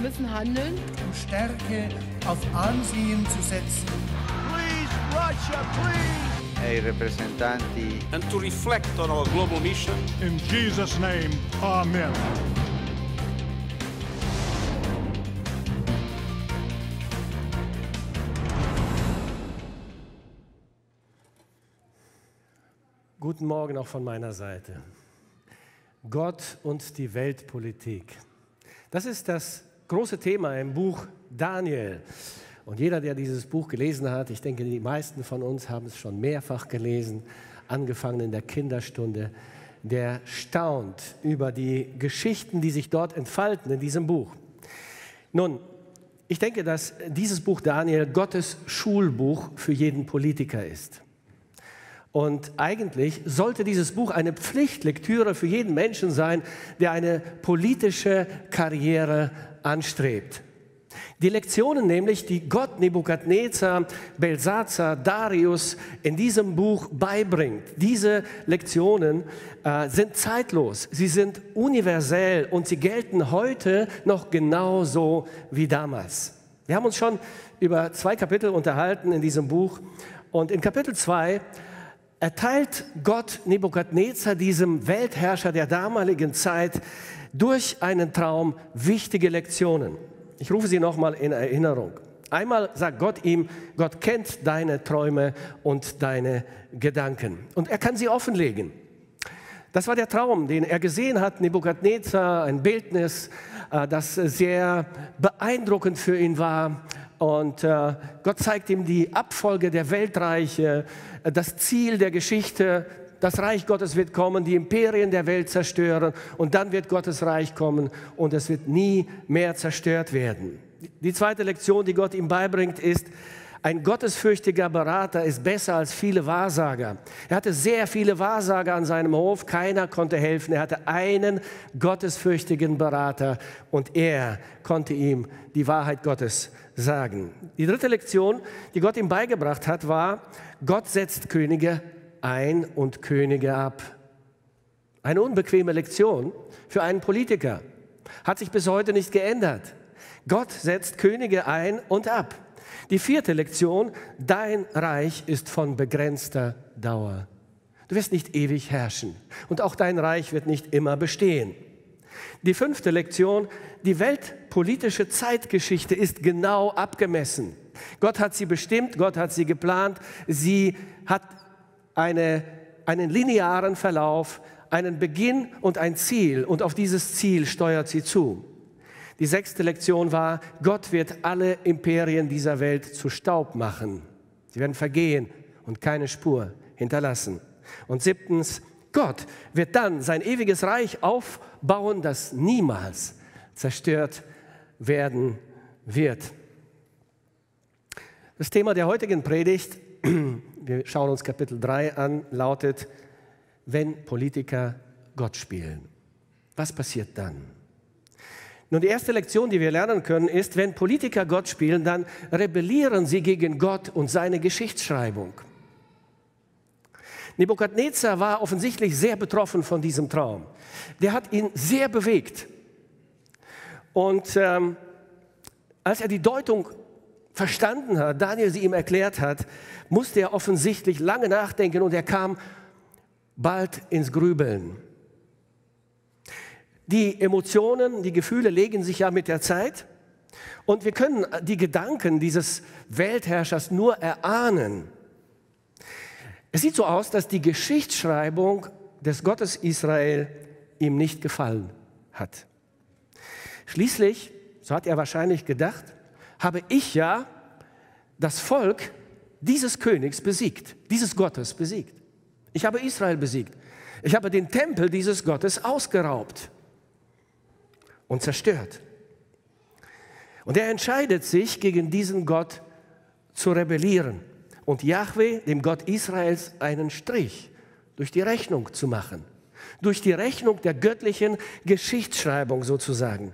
Wir müssen handeln. um Stärke auf Ansehen zu setzen. Please, Russia, please. e i rappresentanti and to reflect on our global mission In Jesus' name, amen. Guten Morgen auch von meiner Seite. Gott und die Weltpolitik. Das ist das große Thema im Buch Daniel. Und jeder, der dieses Buch gelesen hat, ich denke, die meisten von uns haben es schon mehrfach gelesen, angefangen in der Kinderstunde, der staunt über die Geschichten, die sich dort entfalten in diesem Buch. Nun, ich denke, dass dieses Buch Daniel Gottes Schulbuch für jeden Politiker ist. Und eigentlich sollte dieses Buch eine Pflichtlektüre für jeden Menschen sein, der eine politische Karriere anstrebt. Die Lektionen nämlich, die Gott Nebukadnezar, Belsazar, Darius in diesem Buch beibringt, diese Lektionen äh, sind zeitlos, sie sind universell und sie gelten heute noch genauso wie damals. Wir haben uns schon über zwei Kapitel unterhalten in diesem Buch und in Kapitel 2 erteilt Gott Nebukadnezar, diesem Weltherrscher der damaligen Zeit, durch einen Traum wichtige Lektionen. Ich rufe sie nochmal in Erinnerung. Einmal sagt Gott ihm, Gott kennt deine Träume und deine Gedanken und er kann sie offenlegen. Das war der Traum, den er gesehen hat, Nebukadnezar, ein Bildnis, äh, das sehr beeindruckend für ihn war. Und äh, Gott zeigt ihm die Abfolge der Weltreiche, äh, das Ziel der Geschichte. Das Reich Gottes wird kommen, die Imperien der Welt zerstören und dann wird Gottes Reich kommen und es wird nie mehr zerstört werden. Die zweite Lektion, die Gott ihm beibringt, ist, ein gottesfürchtiger Berater ist besser als viele Wahrsager. Er hatte sehr viele Wahrsager an seinem Hof, keiner konnte helfen. Er hatte einen gottesfürchtigen Berater und er konnte ihm die Wahrheit Gottes sagen. Die dritte Lektion, die Gott ihm beigebracht hat, war, Gott setzt Könige ein und Könige ab. Eine unbequeme Lektion für einen Politiker. Hat sich bis heute nicht geändert. Gott setzt Könige ein und ab. Die vierte Lektion, dein Reich ist von begrenzter Dauer. Du wirst nicht ewig herrschen und auch dein Reich wird nicht immer bestehen. Die fünfte Lektion, die weltpolitische Zeitgeschichte ist genau abgemessen. Gott hat sie bestimmt, Gott hat sie geplant, sie hat eine, einen linearen Verlauf, einen Beginn und ein Ziel und auf dieses Ziel steuert sie zu. Die sechste Lektion war, Gott wird alle Imperien dieser Welt zu Staub machen. Sie werden vergehen und keine Spur hinterlassen. Und siebtens, Gott wird dann sein ewiges Reich aufbauen, das niemals zerstört werden wird. Das Thema der heutigen Predigt, wir schauen uns Kapitel 3 an, lautet, wenn Politiker Gott spielen. Was passiert dann? Nun, die erste Lektion, die wir lernen können, ist, wenn Politiker Gott spielen, dann rebellieren sie gegen Gott und seine Geschichtsschreibung. Nebukadnezar war offensichtlich sehr betroffen von diesem Traum. Der hat ihn sehr bewegt. Und ähm, als er die Deutung verstanden hat, Daniel sie ihm erklärt hat, musste er offensichtlich lange nachdenken und er kam bald ins Grübeln. Die Emotionen, die Gefühle legen sich ja mit der Zeit und wir können die Gedanken dieses Weltherrschers nur erahnen. Es sieht so aus, dass die Geschichtsschreibung des Gottes Israel ihm nicht gefallen hat. Schließlich, so hat er wahrscheinlich gedacht, habe ich ja das Volk dieses Königs besiegt, dieses Gottes besiegt. Ich habe Israel besiegt. Ich habe den Tempel dieses Gottes ausgeraubt und zerstört. Und er entscheidet sich, gegen diesen Gott zu rebellieren und Yahweh, dem Gott Israels, einen Strich durch die Rechnung zu machen. Durch die Rechnung der göttlichen Geschichtsschreibung sozusagen.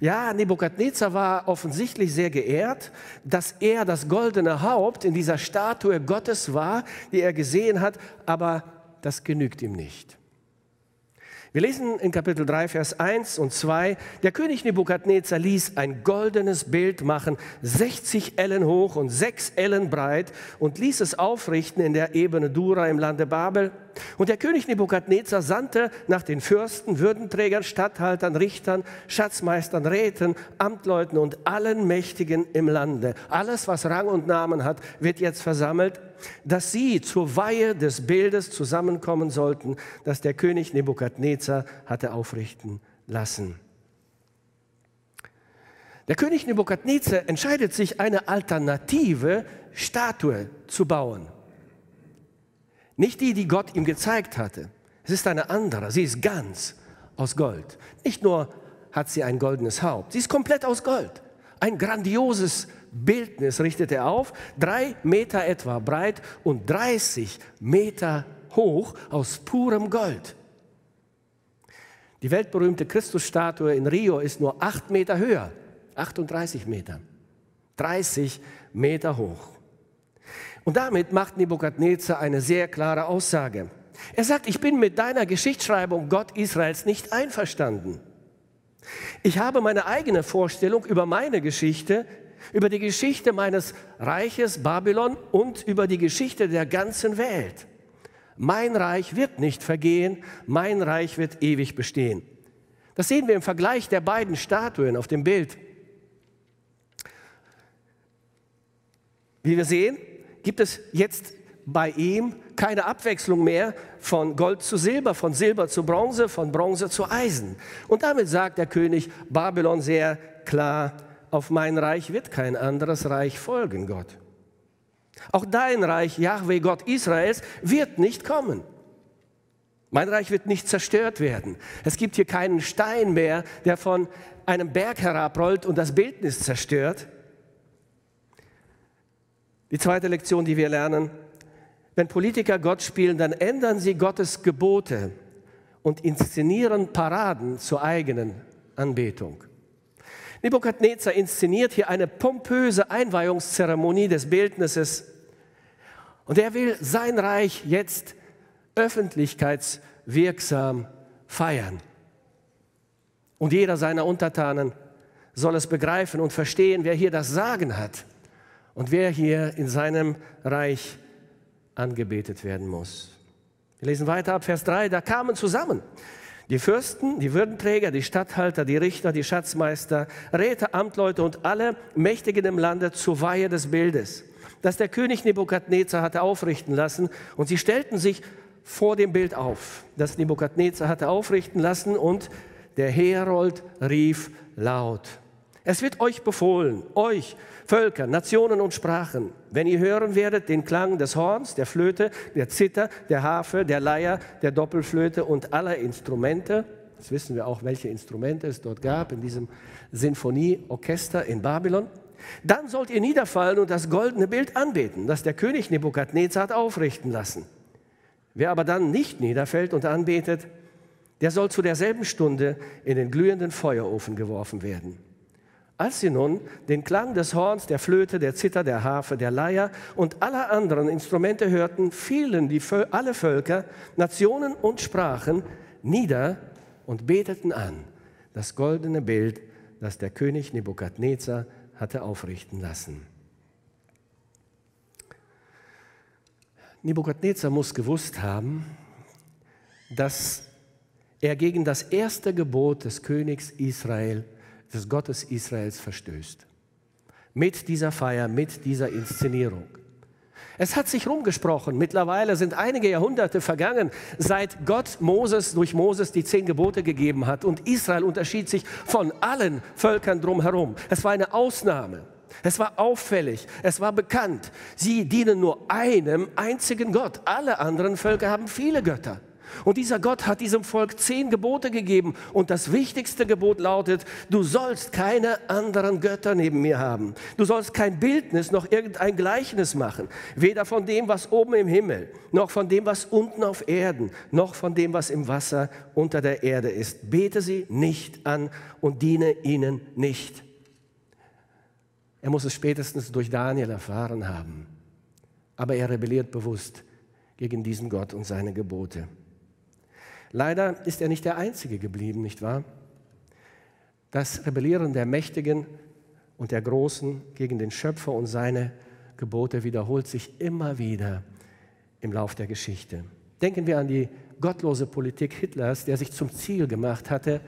Ja, Nebukadnezar war offensichtlich sehr geehrt, dass er das goldene Haupt in dieser Statue Gottes war, die er gesehen hat, aber das genügt ihm nicht. Wir lesen in Kapitel 3, Vers 1 und 2, der König Nebukadnezar ließ ein goldenes Bild machen, 60 Ellen hoch und 6 Ellen breit und ließ es aufrichten in der Ebene Dura im Lande Babel. Und der König Nebukadnezar sandte nach den Fürsten, Würdenträgern, Statthaltern, Richtern, Schatzmeistern, Räten, Amtleuten und allen Mächtigen im Lande. Alles, was Rang und Namen hat, wird jetzt versammelt dass sie zur Weihe des Bildes zusammenkommen sollten, das der König Nebukadnezar hatte aufrichten lassen. Der König Nebukadnezar entscheidet sich, eine alternative Statue zu bauen. Nicht die, die Gott ihm gezeigt hatte. Es ist eine andere. Sie ist ganz aus Gold. Nicht nur hat sie ein goldenes Haupt, sie ist komplett aus Gold. Ein grandioses Bildnis richtet er auf, drei Meter etwa breit und 30 Meter hoch aus purem Gold. Die weltberühmte Christusstatue in Rio ist nur acht Meter höher, 38 Meter, 30 Meter hoch. Und damit macht Nebukadnezar eine sehr klare Aussage. Er sagt, ich bin mit deiner Geschichtsschreibung Gott Israels nicht einverstanden. Ich habe meine eigene Vorstellung über meine Geschichte über die Geschichte meines Reiches Babylon und über die Geschichte der ganzen Welt. Mein Reich wird nicht vergehen, mein Reich wird ewig bestehen. Das sehen wir im Vergleich der beiden Statuen auf dem Bild. Wie wir sehen, gibt es jetzt bei ihm keine Abwechslung mehr von Gold zu Silber, von Silber zu Bronze, von Bronze zu Eisen. Und damit sagt der König Babylon sehr klar, auf mein Reich wird kein anderes Reich folgen, Gott. Auch dein Reich, Yahweh, Gott Israels, wird nicht kommen. Mein Reich wird nicht zerstört werden. Es gibt hier keinen Stein mehr, der von einem Berg herabrollt und das Bildnis zerstört. Die zweite Lektion, die wir lernen, wenn Politiker Gott spielen, dann ändern sie Gottes Gebote und inszenieren Paraden zur eigenen Anbetung. Nebukadnezar inszeniert hier eine pompöse Einweihungszeremonie des Bildnisses und er will sein Reich jetzt öffentlichkeitswirksam feiern. Und jeder seiner Untertanen soll es begreifen und verstehen, wer hier das Sagen hat und wer hier in seinem Reich angebetet werden muss. Wir lesen weiter ab Vers 3, da kamen zusammen die Fürsten, die Würdenträger, die Statthalter, die Richter, die Schatzmeister, Räte, Amtleute und alle Mächtigen im Lande zur Weihe des Bildes, das der König Nebukadnezar hatte aufrichten lassen. Und sie stellten sich vor dem Bild auf, das Nebukadnezar hatte aufrichten lassen. Und der Herold rief laut. Es wird euch befohlen, euch, Völker, Nationen und Sprachen, wenn ihr hören werdet den Klang des Horns, der Flöte, der Zither, der Harfe, der Leier, der Doppelflöte und aller Instrumente, jetzt wissen wir auch, welche Instrumente es dort gab in diesem Sinfonieorchester in Babylon, dann sollt ihr niederfallen und das goldene Bild anbeten, das der König Nebukadnezar hat aufrichten lassen. Wer aber dann nicht niederfällt und anbetet, der soll zu derselben Stunde in den glühenden Feuerofen geworfen werden. Als sie nun den Klang des Horns, der Flöte, der Zither, der Harfe, der Leier und aller anderen Instrumente hörten, fielen die, alle Völker, Nationen und Sprachen nieder und beteten an das goldene Bild, das der König Nebukadnezar hatte aufrichten lassen. Nebukadnezar muss gewusst haben, dass er gegen das erste Gebot des Königs Israel des Gottes Israels verstößt. Mit dieser Feier, mit dieser Inszenierung. Es hat sich rumgesprochen. Mittlerweile sind einige Jahrhunderte vergangen, seit Gott Moses durch Moses die zehn Gebote gegeben hat. Und Israel unterschied sich von allen Völkern drumherum. Es war eine Ausnahme. Es war auffällig. Es war bekannt. Sie dienen nur einem einzigen Gott. Alle anderen Völker haben viele Götter. Und dieser Gott hat diesem Volk zehn Gebote gegeben. Und das wichtigste Gebot lautet, du sollst keine anderen Götter neben mir haben. Du sollst kein Bildnis noch irgendein Gleichnis machen. Weder von dem, was oben im Himmel, noch von dem, was unten auf Erden, noch von dem, was im Wasser unter der Erde ist. Bete sie nicht an und diene ihnen nicht. Er muss es spätestens durch Daniel erfahren haben. Aber er rebelliert bewusst gegen diesen Gott und seine Gebote. Leider ist er nicht der Einzige geblieben, nicht wahr? Das Rebellieren der Mächtigen und der Großen gegen den Schöpfer und seine Gebote wiederholt sich immer wieder im Lauf der Geschichte. Denken wir an die gottlose Politik Hitlers, der sich zum Ziel gemacht hatte,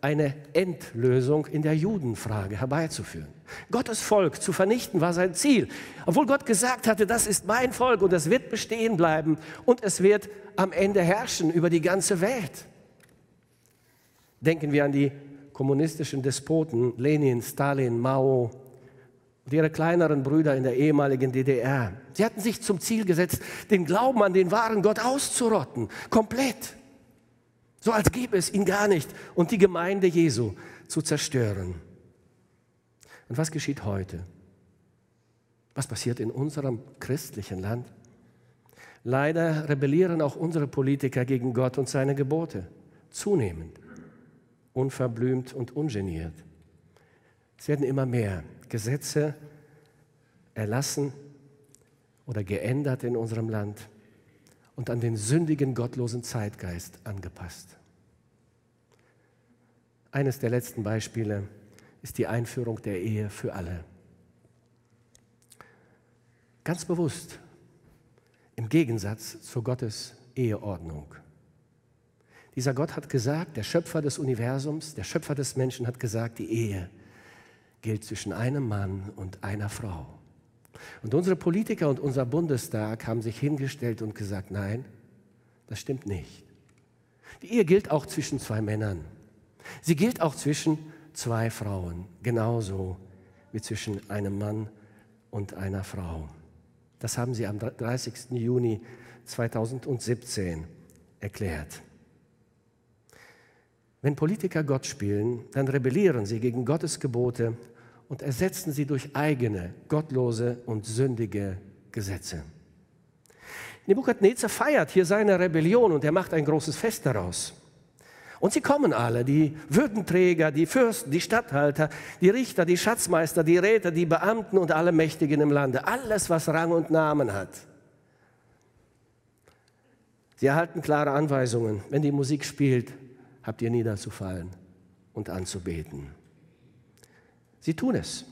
eine Endlösung in der Judenfrage herbeizuführen. Gottes Volk zu vernichten war sein Ziel. Obwohl Gott gesagt hatte, das ist mein Volk und es wird bestehen bleiben und es wird am Ende herrschen über die ganze Welt. Denken wir an die kommunistischen Despoten Lenin, Stalin, Mao und ihre kleineren Brüder in der ehemaligen DDR. Sie hatten sich zum Ziel gesetzt, den Glauben an den wahren Gott auszurotten, komplett. So als gäbe es ihn gar nicht und die Gemeinde Jesu zu zerstören. Und was geschieht heute? Was passiert in unserem christlichen Land? Leider rebellieren auch unsere Politiker gegen Gott und seine Gebote zunehmend unverblümt und ungeniert. Es werden immer mehr Gesetze erlassen oder geändert in unserem Land und an den sündigen, gottlosen Zeitgeist angepasst. Eines der letzten Beispiele ist die Einführung der Ehe für alle. Ganz bewusst im Gegensatz zu Gottes Eheordnung. Dieser Gott hat gesagt, der Schöpfer des Universums, der Schöpfer des Menschen hat gesagt, die Ehe gilt zwischen einem Mann und einer Frau. Und unsere Politiker und unser Bundestag haben sich hingestellt und gesagt, nein, das stimmt nicht. Die Ehe gilt auch zwischen zwei Männern. Sie gilt auch zwischen zwei Frauen, genauso wie zwischen einem Mann und einer Frau. Das haben sie am 30. Juni 2017 erklärt. Wenn Politiker Gott spielen, dann rebellieren sie gegen Gottes Gebote und ersetzen sie durch eigene, gottlose und sündige Gesetze. Nebukadnezar feiert hier seine Rebellion und er macht ein großes Fest daraus. Und sie kommen alle, die Würdenträger, die Fürsten, die Statthalter, die Richter, die Schatzmeister, die Räte, die Beamten und alle Mächtigen im Lande. Alles, was Rang und Namen hat. Sie erhalten klare Anweisungen. Wenn die Musik spielt, habt ihr niederzufallen und anzubeten. Sie tun es.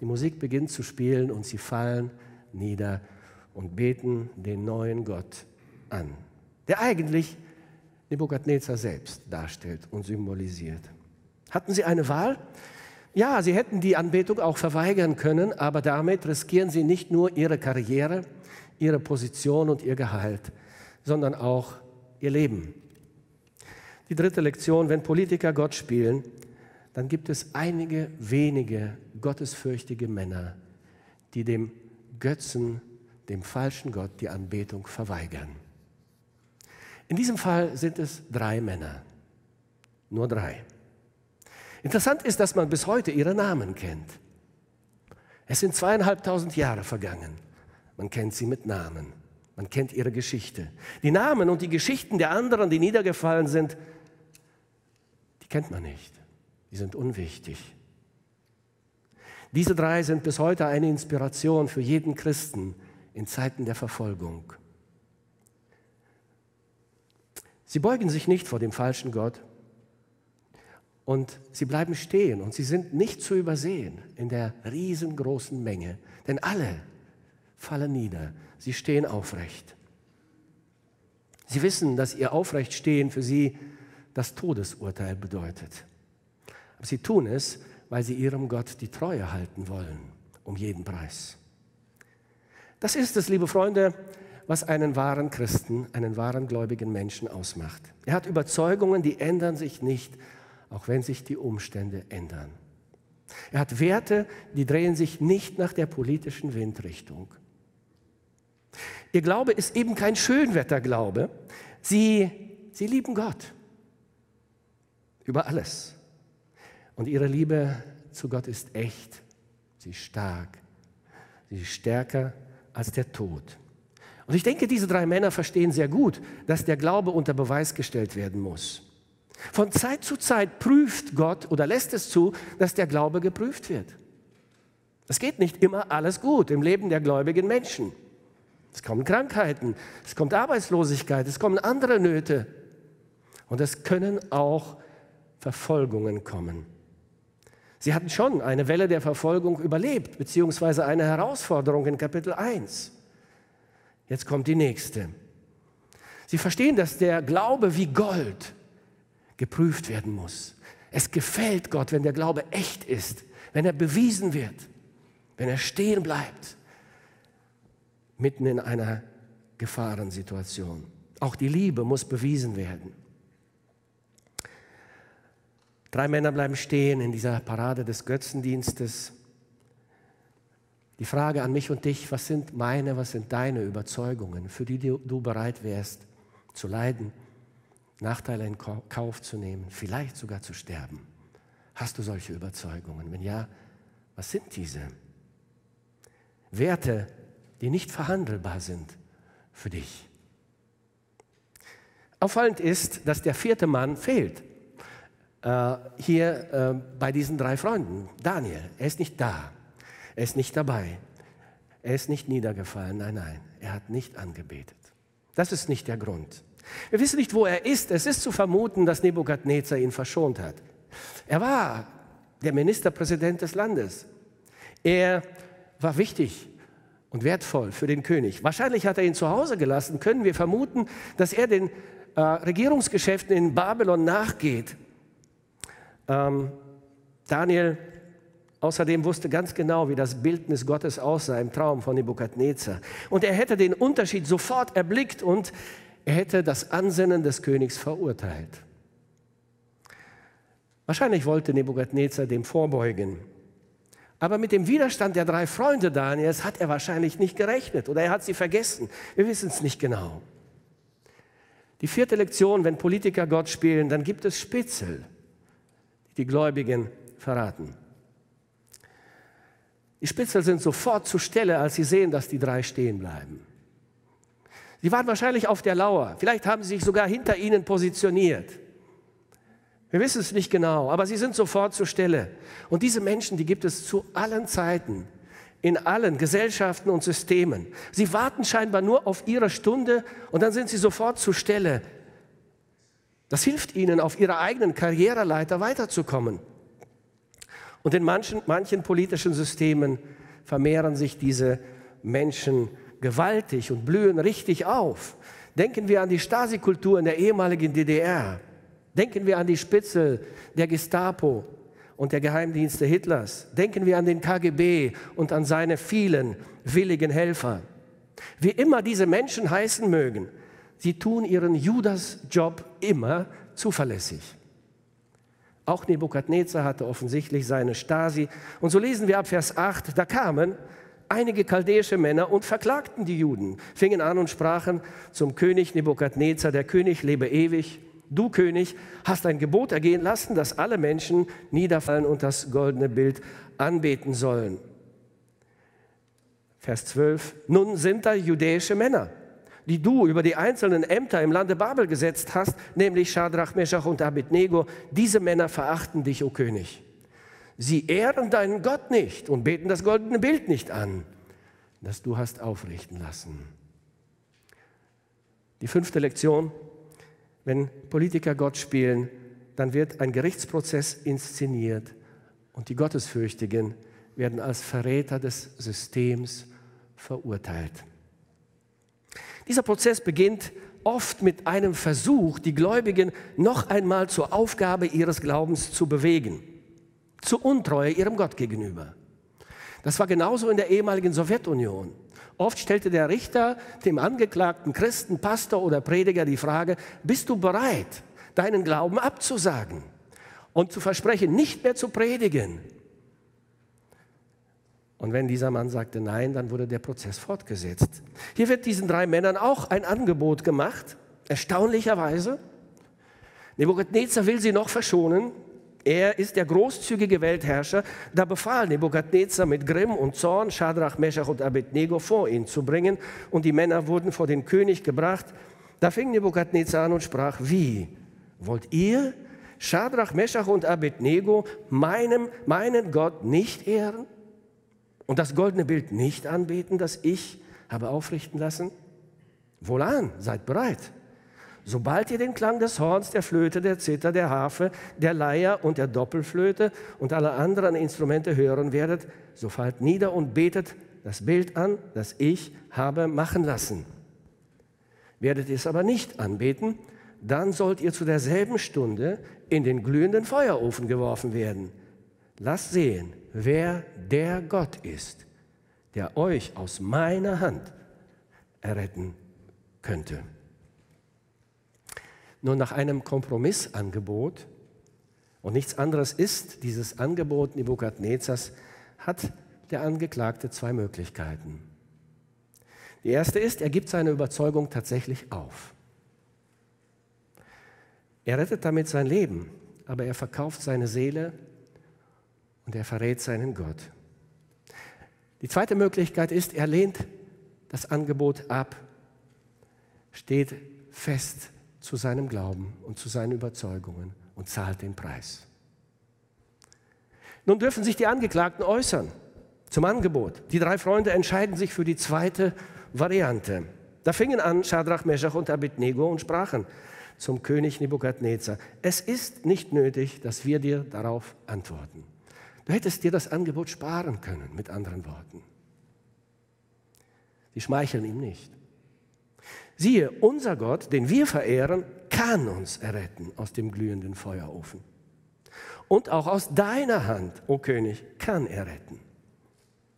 Die Musik beginnt zu spielen und sie fallen nieder und beten den neuen Gott an, der eigentlich Nebukadnezar selbst darstellt und symbolisiert. Hatten sie eine Wahl? Ja, sie hätten die Anbetung auch verweigern können, aber damit riskieren sie nicht nur ihre Karriere, ihre Position und ihr Gehalt, sondern auch ihr Leben. Die dritte Lektion, wenn Politiker Gott spielen, dann gibt es einige wenige gottesfürchtige Männer, die dem Götzen, dem falschen Gott, die Anbetung verweigern. In diesem Fall sind es drei Männer, nur drei. Interessant ist, dass man bis heute ihre Namen kennt. Es sind zweieinhalbtausend Jahre vergangen. Man kennt sie mit Namen. Man kennt ihre Geschichte. Die Namen und die Geschichten der anderen, die niedergefallen sind, kennt man nicht. Die sind unwichtig. Diese drei sind bis heute eine Inspiration für jeden Christen in Zeiten der Verfolgung. Sie beugen sich nicht vor dem falschen Gott und sie bleiben stehen und sie sind nicht zu übersehen in der riesengroßen Menge, denn alle fallen nieder, sie stehen aufrecht. Sie wissen, dass ihr Aufrechtstehen für sie das Todesurteil bedeutet. Aber sie tun es, weil sie ihrem Gott die Treue halten wollen, um jeden Preis. Das ist es, liebe Freunde, was einen wahren Christen, einen wahren gläubigen Menschen ausmacht. Er hat Überzeugungen, die ändern sich nicht, auch wenn sich die Umstände ändern. Er hat Werte, die drehen sich nicht nach der politischen Windrichtung. Ihr Glaube ist eben kein Schönwetterglaube. Sie, sie lieben Gott über alles. Und ihre Liebe zu Gott ist echt, sie ist stark, sie ist stärker als der Tod. Und ich denke, diese drei Männer verstehen sehr gut, dass der Glaube unter Beweis gestellt werden muss. Von Zeit zu Zeit prüft Gott oder lässt es zu, dass der Glaube geprüft wird. Es geht nicht immer alles gut im Leben der gläubigen Menschen. Es kommen Krankheiten, es kommt Arbeitslosigkeit, es kommen andere Nöte. Und es können auch Verfolgungen kommen. Sie hatten schon eine Welle der Verfolgung überlebt, beziehungsweise eine Herausforderung in Kapitel 1. Jetzt kommt die nächste. Sie verstehen, dass der Glaube wie Gold geprüft werden muss. Es gefällt Gott, wenn der Glaube echt ist, wenn er bewiesen wird, wenn er stehen bleibt, mitten in einer Gefahrensituation. Auch die Liebe muss bewiesen werden. Drei Männer bleiben stehen in dieser Parade des Götzendienstes. Die Frage an mich und dich, was sind meine, was sind deine Überzeugungen, für die du bereit wärst zu leiden, Nachteile in Kauf zu nehmen, vielleicht sogar zu sterben? Hast du solche Überzeugungen? Wenn ja, was sind diese? Werte, die nicht verhandelbar sind für dich. Auffallend ist, dass der vierte Mann fehlt. Äh, hier äh, bei diesen drei Freunden. Daniel, er ist nicht da. Er ist nicht dabei. Er ist nicht niedergefallen. Nein, nein, er hat nicht angebetet. Das ist nicht der Grund. Wir wissen nicht, wo er ist. Es ist zu vermuten, dass Nebukadnezar ihn verschont hat. Er war der Ministerpräsident des Landes. Er war wichtig und wertvoll für den König. Wahrscheinlich hat er ihn zu Hause gelassen, können wir vermuten, dass er den äh, Regierungsgeschäften in Babylon nachgeht. Ähm, Daniel außerdem wusste ganz genau, wie das Bildnis Gottes aussah im Traum von Nebukadnezar. Und er hätte den Unterschied sofort erblickt und er hätte das Ansinnen des Königs verurteilt. Wahrscheinlich wollte Nebukadnezar dem vorbeugen. Aber mit dem Widerstand der drei Freunde Daniels hat er wahrscheinlich nicht gerechnet oder er hat sie vergessen. Wir wissen es nicht genau. Die vierte Lektion, wenn Politiker Gott spielen, dann gibt es Spitzel, die die Gläubigen verraten. Die Spitzel sind sofort zur Stelle, als sie sehen, dass die drei stehen bleiben. Sie waren wahrscheinlich auf der Lauer. Vielleicht haben sie sich sogar hinter ihnen positioniert. Wir wissen es nicht genau, aber sie sind sofort zur Stelle. Und diese Menschen, die gibt es zu allen Zeiten, in allen Gesellschaften und Systemen. Sie warten scheinbar nur auf ihre Stunde und dann sind sie sofort zur Stelle. Das hilft ihnen, auf ihrer eigenen Karriereleiter weiterzukommen. Und in manchen, manchen politischen Systemen vermehren sich diese Menschen gewaltig und blühen richtig auf. Denken wir an die Stasi-Kultur in der ehemaligen DDR. Denken wir an die Spitze der Gestapo und der Geheimdienste Hitlers. Denken wir an den KGB und an seine vielen willigen Helfer. Wie immer diese Menschen heißen mögen, sie tun ihren Judas-Job immer zuverlässig. Auch Nebukadnezar hatte offensichtlich seine Stasi. Und so lesen wir ab Vers 8, da kamen einige chaldäische Männer und verklagten die Juden, fingen an und sprachen zum König Nebukadnezar, der König lebe ewig du König, hast ein Gebot ergehen lassen, dass alle Menschen niederfallen und das goldene Bild anbeten sollen. Vers 12. Nun sind da jüdische Männer, die du über die einzelnen Ämter im Lande Babel gesetzt hast, nämlich Schadrach, Meshach und Abednego. Diese Männer verachten dich, o König. Sie ehren deinen Gott nicht und beten das goldene Bild nicht an, das du hast aufrichten lassen. Die fünfte Lektion, wenn Politiker Gott spielen, dann wird ein Gerichtsprozess inszeniert und die Gottesfürchtigen werden als Verräter des Systems verurteilt. Dieser Prozess beginnt oft mit einem Versuch, die Gläubigen noch einmal zur Aufgabe ihres Glaubens zu bewegen, zur Untreue ihrem Gott gegenüber. Das war genauso in der ehemaligen Sowjetunion. Oft stellte der Richter dem angeklagten Christen, Pastor oder Prediger die Frage, bist du bereit, deinen Glauben abzusagen und zu versprechen, nicht mehr zu predigen? Und wenn dieser Mann sagte nein, dann wurde der Prozess fortgesetzt. Hier wird diesen drei Männern auch ein Angebot gemacht, erstaunlicherweise. Nebukadnezar will sie noch verschonen, er ist der großzügige Weltherrscher. Da befahl Nebukadnezar mit Grimm und Zorn, Schadrach, Meshach und Abednego vor ihn zu bringen. Und die Männer wurden vor den König gebracht. Da fing Nebukadnezar an und sprach, wie? Wollt ihr, Schadrach, Meshach und Abednego, meinem, meinen Gott nicht ehren? Und das goldene Bild nicht anbeten, das ich habe aufrichten lassen? Wohlan, seid bereit. Sobald ihr den Klang des Horns, der Flöte, der Zither, der Harfe, der Leier und der Doppelflöte und aller anderen Instrumente hören werdet, so fallt nieder und betet das Bild an, das ich habe machen lassen. Werdet ihr es aber nicht anbeten, dann sollt ihr zu derselben Stunde in den glühenden Feuerofen geworfen werden. Lasst sehen, wer der Gott ist, der euch aus meiner Hand erretten könnte. Nur nach einem Kompromissangebot, und nichts anderes ist dieses Angebot Nebukadnezars, hat der Angeklagte zwei Möglichkeiten. Die erste ist, er gibt seine Überzeugung tatsächlich auf. Er rettet damit sein Leben, aber er verkauft seine Seele und er verrät seinen Gott. Die zweite Möglichkeit ist, er lehnt das Angebot ab, steht fest zu seinem Glauben und zu seinen Überzeugungen und zahlt den Preis. Nun dürfen sich die Angeklagten äußern zum Angebot. Die drei Freunde entscheiden sich für die zweite Variante. Da fingen an Shadrach, Meshach und Abednego und sprachen zum König Nebukadnezar, es ist nicht nötig, dass wir dir darauf antworten. Du hättest dir das Angebot sparen können, mit anderen Worten. Sie schmeicheln ihm nicht. Siehe, unser Gott, den wir verehren, kann uns erretten aus dem glühenden Feuerofen. Und auch aus deiner Hand, o oh König, kann er retten.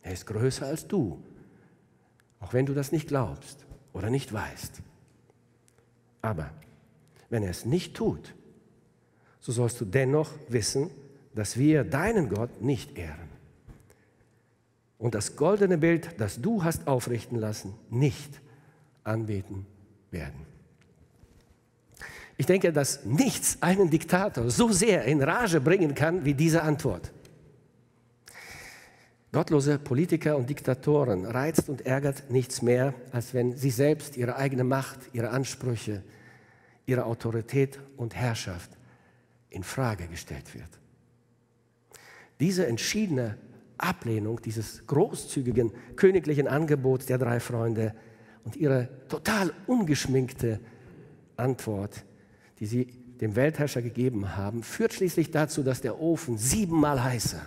Er ist größer als du, auch wenn du das nicht glaubst oder nicht weißt. Aber wenn er es nicht tut, so sollst du dennoch wissen, dass wir deinen Gott nicht ehren und das goldene Bild, das du hast aufrichten lassen, nicht anbeten werden. Ich denke, dass nichts einen Diktator so sehr in Rage bringen kann wie diese Antwort. Gottlose Politiker und Diktatoren reizt und ärgert nichts mehr, als wenn sie selbst ihre eigene Macht, ihre Ansprüche, ihre Autorität und Herrschaft in Frage gestellt wird. Diese entschiedene Ablehnung dieses großzügigen königlichen Angebots der drei Freunde und ihre total ungeschminkte Antwort, die sie dem Weltherrscher gegeben haben, führt schließlich dazu, dass der Ofen siebenmal heißer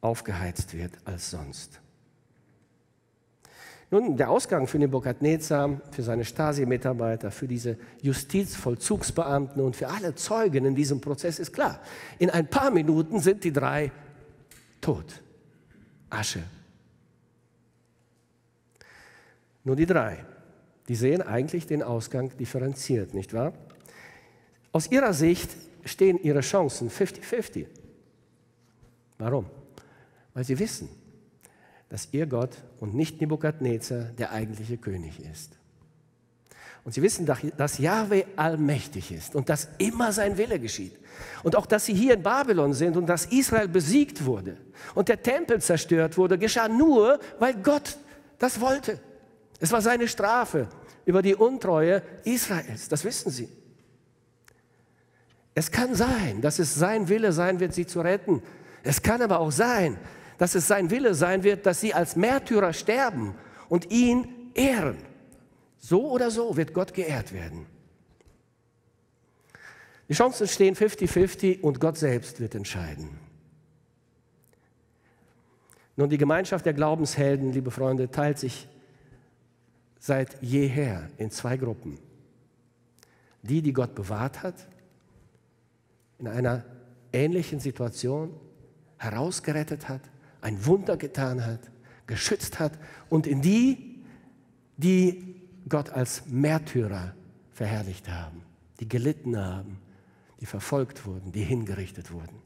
aufgeheizt wird als sonst. Nun, der Ausgang für Nebukadnezar, für seine Stasi-Mitarbeiter, für diese Justizvollzugsbeamten und für alle Zeugen in diesem Prozess ist klar. In ein paar Minuten sind die drei tot. Asche. Nur die drei, die sehen eigentlich den Ausgang differenziert, nicht wahr? Aus ihrer Sicht stehen ihre Chancen 50-50. Warum? Weil sie wissen, dass ihr Gott und nicht Nebukadnezar der eigentliche König ist. Und sie wissen, dass Yahweh allmächtig ist und dass immer sein Wille geschieht. Und auch, dass sie hier in Babylon sind und dass Israel besiegt wurde und der Tempel zerstört wurde, geschah nur, weil Gott das wollte. Es war seine Strafe über die Untreue Israels. Das wissen sie. Es kann sein, dass es sein Wille sein wird, sie zu retten. Es kann aber auch sein, dass es sein Wille sein wird, dass sie als Märtyrer sterben und ihn ehren. So oder so wird Gott geehrt werden. Die Chancen stehen 50-50 und Gott selbst wird entscheiden. Nun, die Gemeinschaft der Glaubenshelden, liebe Freunde, teilt sich seit jeher in zwei Gruppen. Die, die Gott bewahrt hat, in einer ähnlichen Situation herausgerettet hat ein Wunder getan hat, geschützt hat und in die, die Gott als Märtyrer verherrlicht haben, die gelitten haben, die verfolgt wurden, die hingerichtet wurden.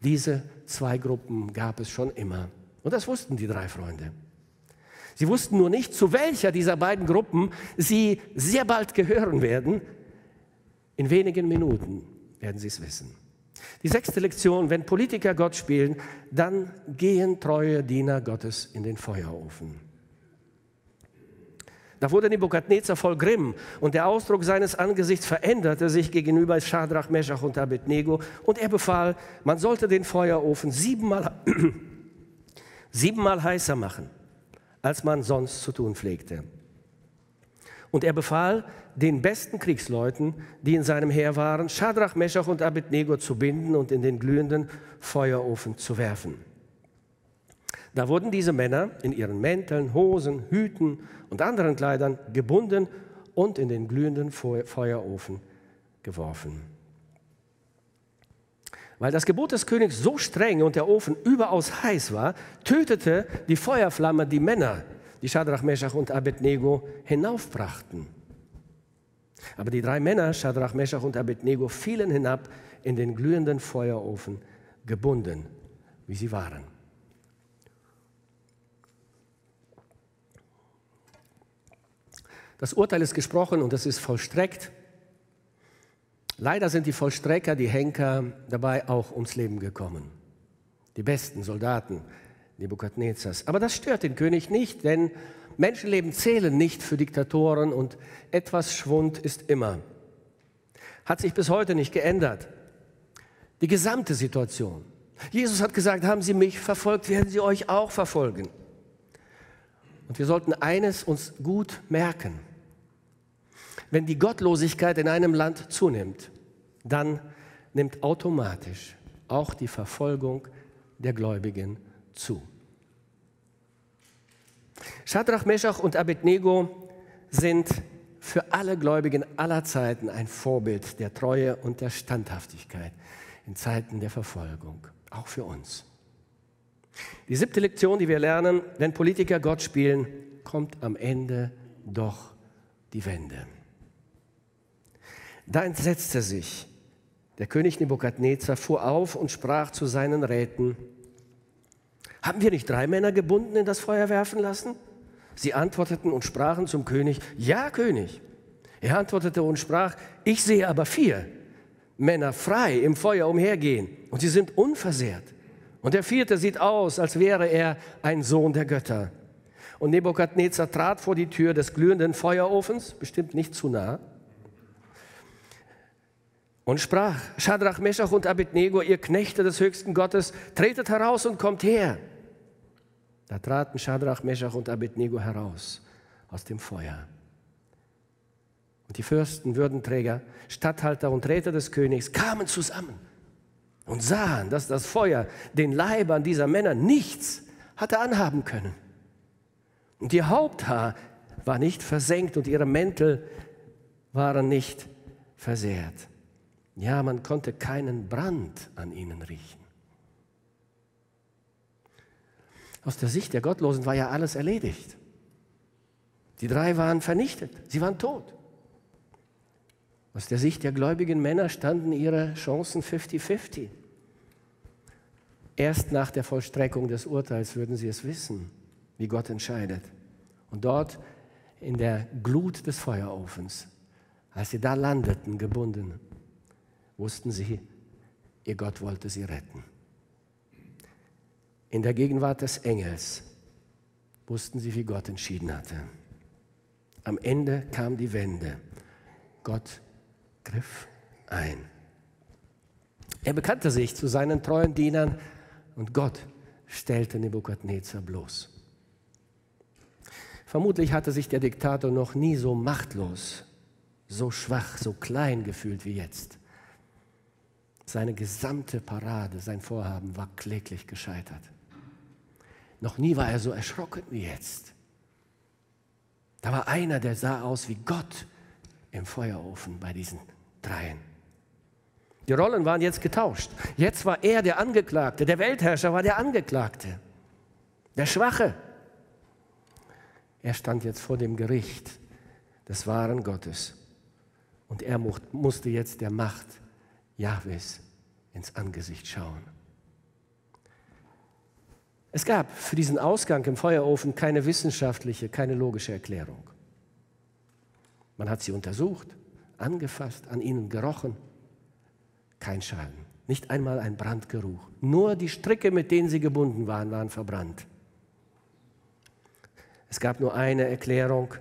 Diese zwei Gruppen gab es schon immer. Und das wussten die drei Freunde. Sie wussten nur nicht, zu welcher dieser beiden Gruppen sie sehr bald gehören werden. In wenigen Minuten werden sie es wissen. Die sechste Lektion, wenn Politiker Gott spielen, dann gehen treue Diener Gottes in den Feuerofen. Da wurde Nebukadnezar voll Grimm und der Ausdruck seines Angesichts veränderte sich gegenüber Schadrach, Meshach und Abednego und er befahl, man sollte den Feuerofen siebenmal, siebenmal heißer machen, als man sonst zu tun pflegte. Und er befahl den besten Kriegsleuten, die in seinem Heer waren, Schadrach, Meschach und Abednego zu binden und in den glühenden Feuerofen zu werfen. Da wurden diese Männer in ihren Mänteln, Hosen, Hüten und anderen Kleidern gebunden und in den glühenden Feuerofen geworfen. Weil das Gebot des Königs so streng und der Ofen überaus heiß war, tötete die Feuerflamme die Männer, die Schadrach, Meschach und Abednego hinaufbrachten. Aber die drei Männer, Schadrach, Meschach und Abednego, fielen hinab in den glühenden Feuerofen, gebunden, wie sie waren. Das Urteil ist gesprochen und es ist vollstreckt. Leider sind die Vollstrecker, die Henker, dabei auch ums Leben gekommen. Die besten Soldaten Nebukadnezars. Aber das stört den König nicht, denn Menschenleben zählen nicht für Diktatoren und etwas Schwund ist immer. Hat sich bis heute nicht geändert. Die gesamte Situation. Jesus hat gesagt, haben Sie mich verfolgt, werden Sie euch auch verfolgen. Und wir sollten eines uns gut merken. Wenn die Gottlosigkeit in einem Land zunimmt, dann nimmt automatisch auch die Verfolgung der Gläubigen zu. Shadrach, Meshach und Abednego sind für alle Gläubigen aller Zeiten ein Vorbild der Treue und der Standhaftigkeit in Zeiten der Verfolgung, auch für uns. Die siebte Lektion, die wir lernen, wenn Politiker Gott spielen, kommt am Ende doch die Wende. Da entsetzte sich der König Nebukadnezar, fuhr auf und sprach zu seinen Räten, haben wir nicht drei Männer gebunden in das Feuer werfen lassen? Sie antworteten und sprachen zum König, ja König. Er antwortete und sprach, ich sehe aber vier Männer frei im Feuer umhergehen und sie sind unversehrt. Und der vierte sieht aus, als wäre er ein Sohn der Götter. Und Nebukadnezar trat vor die Tür des glühenden Feuerofens, bestimmt nicht zu nah, und sprach, Schadrach, Meschach und Abednego, ihr Knechte des höchsten Gottes, tretet heraus und kommt her. Da traten Schadrach, Meschach und Abednego heraus aus dem Feuer. Und die Fürsten, Würdenträger, Statthalter und Räte des Königs kamen zusammen und sahen, dass das Feuer den Leibern dieser Männer nichts hatte anhaben können. Und ihr Haupthaar war nicht versenkt und ihre Mäntel waren nicht versehrt. Ja, man konnte keinen Brand an ihnen riechen. Aus der Sicht der Gottlosen war ja alles erledigt. Die drei waren vernichtet, sie waren tot. Aus der Sicht der gläubigen Männer standen ihre Chancen 50-50. Erst nach der Vollstreckung des Urteils würden sie es wissen, wie Gott entscheidet. Und dort in der Glut des Feuerofens, als sie da landeten, gebunden, wussten sie, ihr Gott wollte sie retten. In der Gegenwart des Engels wussten sie, wie Gott entschieden hatte. Am Ende kam die Wende. Gott griff ein. Er bekannte sich zu seinen treuen Dienern und Gott stellte Nebukadnezar bloß. Vermutlich hatte sich der Diktator noch nie so machtlos, so schwach, so klein gefühlt wie jetzt. Seine gesamte Parade, sein Vorhaben war kläglich gescheitert. Noch nie war er so erschrocken wie jetzt. Da war einer, der sah aus wie Gott im Feuerofen bei diesen dreien. Die Rollen waren jetzt getauscht. Jetzt war er der Angeklagte, der Weltherrscher war der Angeklagte, der Schwache. Er stand jetzt vor dem Gericht des wahren Gottes und er musste jetzt der Macht Jahwes ins Angesicht schauen. Es gab für diesen Ausgang im Feuerofen keine wissenschaftliche, keine logische Erklärung. Man hat sie untersucht, angefasst, an ihnen gerochen. Kein Schaden, nicht einmal ein Brandgeruch. Nur die Stricke, mit denen sie gebunden waren, waren verbrannt. Es gab nur eine Erklärung.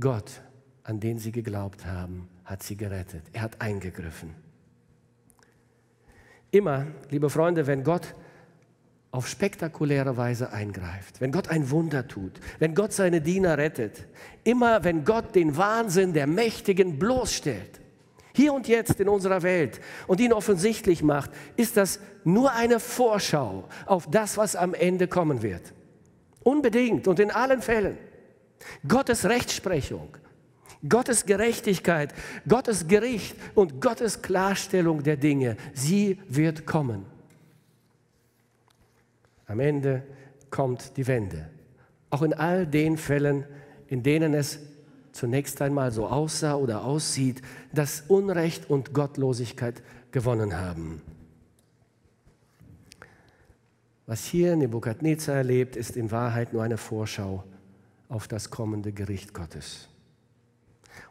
Gott, an den sie geglaubt haben, hat sie gerettet. Er hat eingegriffen. Immer, liebe Freunde, wenn Gott auf spektakuläre Weise eingreift, wenn Gott ein Wunder tut, wenn Gott seine Diener rettet, immer wenn Gott den Wahnsinn der Mächtigen bloßstellt, hier und jetzt in unserer Welt und ihn offensichtlich macht, ist das nur eine Vorschau auf das, was am Ende kommen wird. Unbedingt und in allen Fällen. Gottes Rechtsprechung, Gottes Gerechtigkeit, Gottes Gericht und Gottes Klarstellung der Dinge, sie wird kommen. Am Ende kommt die Wende. Auch in all den Fällen, in denen es zunächst einmal so aussah oder aussieht, dass Unrecht und Gottlosigkeit gewonnen haben. Was hier Nebukadnezar erlebt, ist in Wahrheit nur eine Vorschau auf das kommende Gericht Gottes.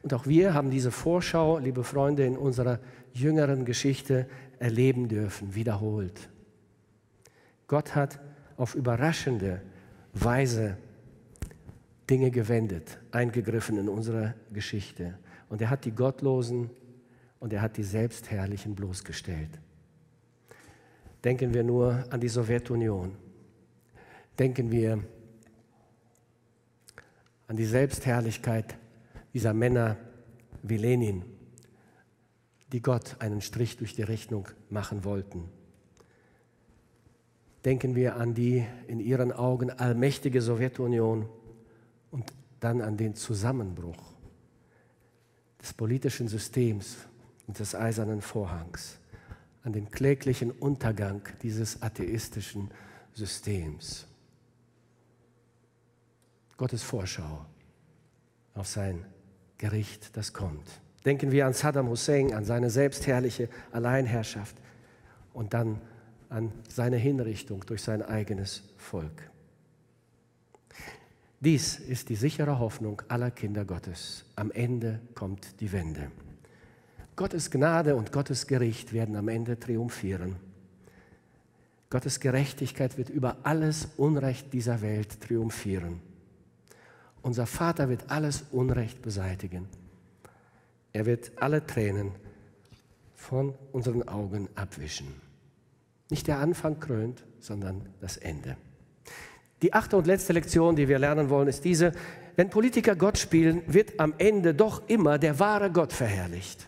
Und auch wir haben diese Vorschau, liebe Freunde, in unserer jüngeren Geschichte erleben dürfen, wiederholt. Gott hat auf überraschende Weise Dinge gewendet, eingegriffen in unsere Geschichte. Und er hat die Gottlosen und er hat die Selbstherrlichen bloßgestellt. Denken wir nur an die Sowjetunion. Denken wir an die Selbstherrlichkeit dieser Männer wie Lenin, die Gott einen Strich durch die Rechnung machen wollten. Denken wir an die in ihren Augen allmächtige Sowjetunion und dann an den Zusammenbruch des politischen Systems und des eisernen Vorhangs, an den kläglichen Untergang dieses atheistischen Systems. Gottes Vorschau auf sein Gericht, das kommt. Denken wir an Saddam Hussein, an seine selbstherrliche Alleinherrschaft und dann an seine Hinrichtung durch sein eigenes Volk. Dies ist die sichere Hoffnung aller Kinder Gottes. Am Ende kommt die Wende. Gottes Gnade und Gottes Gericht werden am Ende triumphieren. Gottes Gerechtigkeit wird über alles Unrecht dieser Welt triumphieren. Unser Vater wird alles Unrecht beseitigen. Er wird alle Tränen von unseren Augen abwischen. Nicht der Anfang krönt, sondern das Ende. Die achte und letzte Lektion, die wir lernen wollen, ist diese. Wenn Politiker Gott spielen, wird am Ende doch immer der wahre Gott verherrlicht.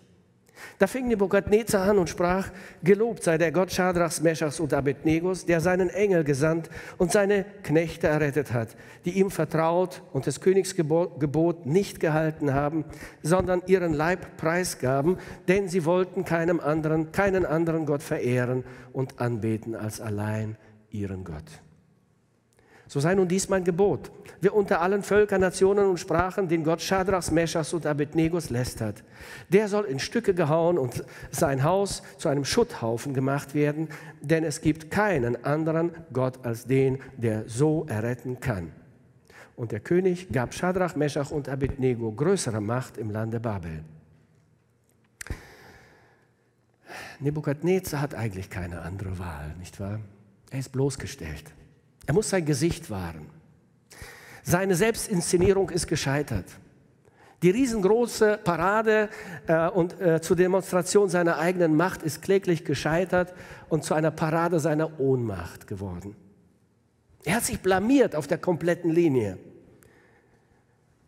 Da fing Nebukadnezar an und sprach, gelobt sei der Gott Schadrachs, Meschachs und Abednegos, der seinen Engel gesandt und seine Knechte errettet hat, die ihm vertraut und des Königs Gebot nicht gehalten haben, sondern ihren Leib preisgaben, denn sie wollten keinem anderen, keinen anderen Gott verehren und anbeten als allein ihren Gott. So sei nun dies mein Gebot. Wer unter allen Völkern, Nationen und Sprachen den Gott Schadrachs, Meschachs und Abednegos lästert, der soll in Stücke gehauen und sein Haus zu einem Schutthaufen gemacht werden, denn es gibt keinen anderen Gott als den, der so erretten kann. Und der König gab Schadrach, Meschach und Abednego größere Macht im Lande Babel. Nebukadnezar hat eigentlich keine andere Wahl, nicht wahr? Er ist bloßgestellt. Er muss sein Gesicht wahren. Seine Selbstinszenierung ist gescheitert. Die riesengroße Parade äh, und äh, zur Demonstration seiner eigenen Macht ist kläglich gescheitert und zu einer Parade seiner Ohnmacht geworden. Er hat sich blamiert auf der kompletten Linie.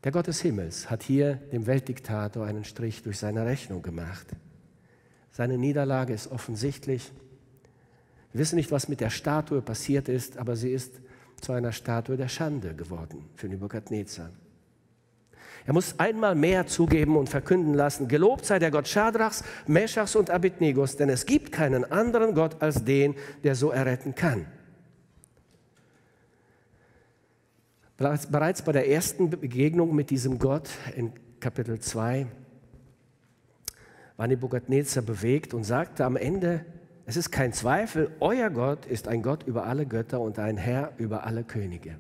Der Gott des Himmels hat hier dem Weltdiktator einen Strich durch seine Rechnung gemacht. Seine Niederlage ist offensichtlich. Wir wissen nicht, was mit der Statue passiert ist, aber sie ist zu einer Statue der Schande geworden für Nebukadnezar. Er muss einmal mehr zugeben und verkünden lassen, gelobt sei der Gott Schadrachs, Meschachs und Abednegos, denn es gibt keinen anderen Gott als den, der so erretten kann. Bereits bei der ersten Begegnung mit diesem Gott in Kapitel 2 war Nebukadnezar bewegt und sagte am Ende es ist kein Zweifel, euer Gott ist ein Gott über alle Götter und ein Herr über alle Könige.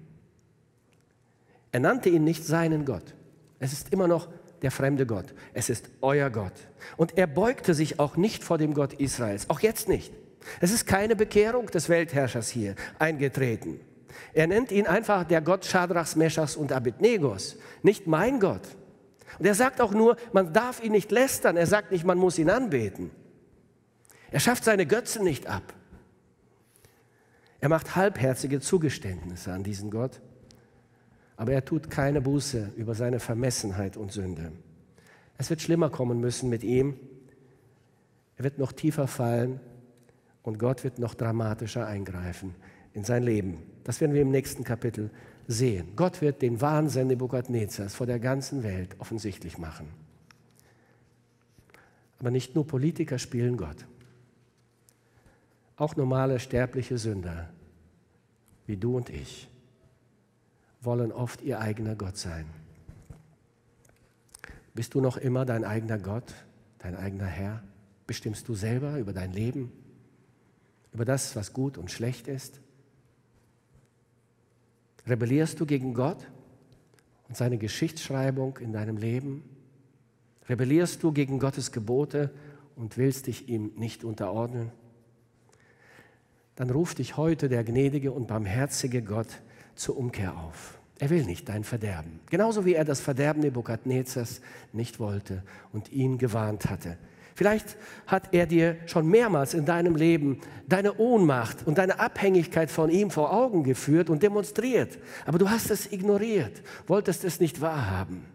Er nannte ihn nicht seinen Gott. Es ist immer noch der fremde Gott. Es ist euer Gott. Und er beugte sich auch nicht vor dem Gott Israels, auch jetzt nicht. Es ist keine Bekehrung des Weltherrschers hier eingetreten. Er nennt ihn einfach der Gott Schadrachs, Meschachs und Abednegos, nicht mein Gott. Und er sagt auch nur, man darf ihn nicht lästern. Er sagt nicht, man muss ihn anbeten. Er schafft seine Götzen nicht ab. Er macht halbherzige Zugeständnisse an diesen Gott, aber er tut keine Buße über seine Vermessenheit und Sünde. Es wird schlimmer kommen müssen mit ihm. Er wird noch tiefer fallen und Gott wird noch dramatischer eingreifen in sein Leben. Das werden wir im nächsten Kapitel sehen. Gott wird den Wahnsinn Nebukadnezars vor der ganzen Welt offensichtlich machen. Aber nicht nur Politiker spielen Gott. Auch normale sterbliche Sünder, wie du und ich, wollen oft ihr eigener Gott sein. Bist du noch immer dein eigener Gott, dein eigener Herr? Bestimmst du selber über dein Leben, über das, was gut und schlecht ist? Rebellierst du gegen Gott und seine Geschichtsschreibung in deinem Leben? Rebellierst du gegen Gottes Gebote und willst dich ihm nicht unterordnen? Dann ruft dich heute der gnädige und barmherzige Gott zur Umkehr auf. Er will nicht dein Verderben. Genauso wie er das Verderben Nebukadnezars nicht wollte und ihn gewarnt hatte. Vielleicht hat er dir schon mehrmals in deinem Leben deine Ohnmacht und deine Abhängigkeit von ihm vor Augen geführt und demonstriert. Aber du hast es ignoriert, wolltest es nicht wahrhaben.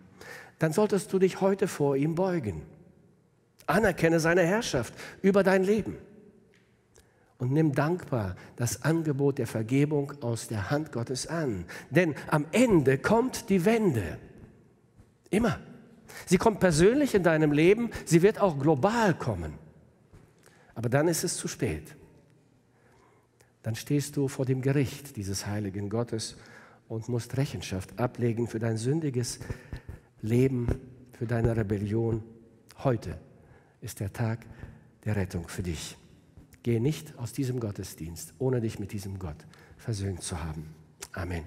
Dann solltest du dich heute vor ihm beugen. Anerkenne seine Herrschaft über dein Leben und nimm dankbar das Angebot der Vergebung aus der Hand Gottes an. Denn am Ende kommt die Wende. Immer. Sie kommt persönlich in deinem Leben, sie wird auch global kommen. Aber dann ist es zu spät. Dann stehst du vor dem Gericht dieses heiligen Gottes und musst Rechenschaft ablegen für dein sündiges Leben, für deine Rebellion. Heute ist der Tag der Rettung für dich. Gehe nicht aus diesem Gottesdienst, ohne dich mit diesem Gott versöhnt zu haben. Amen.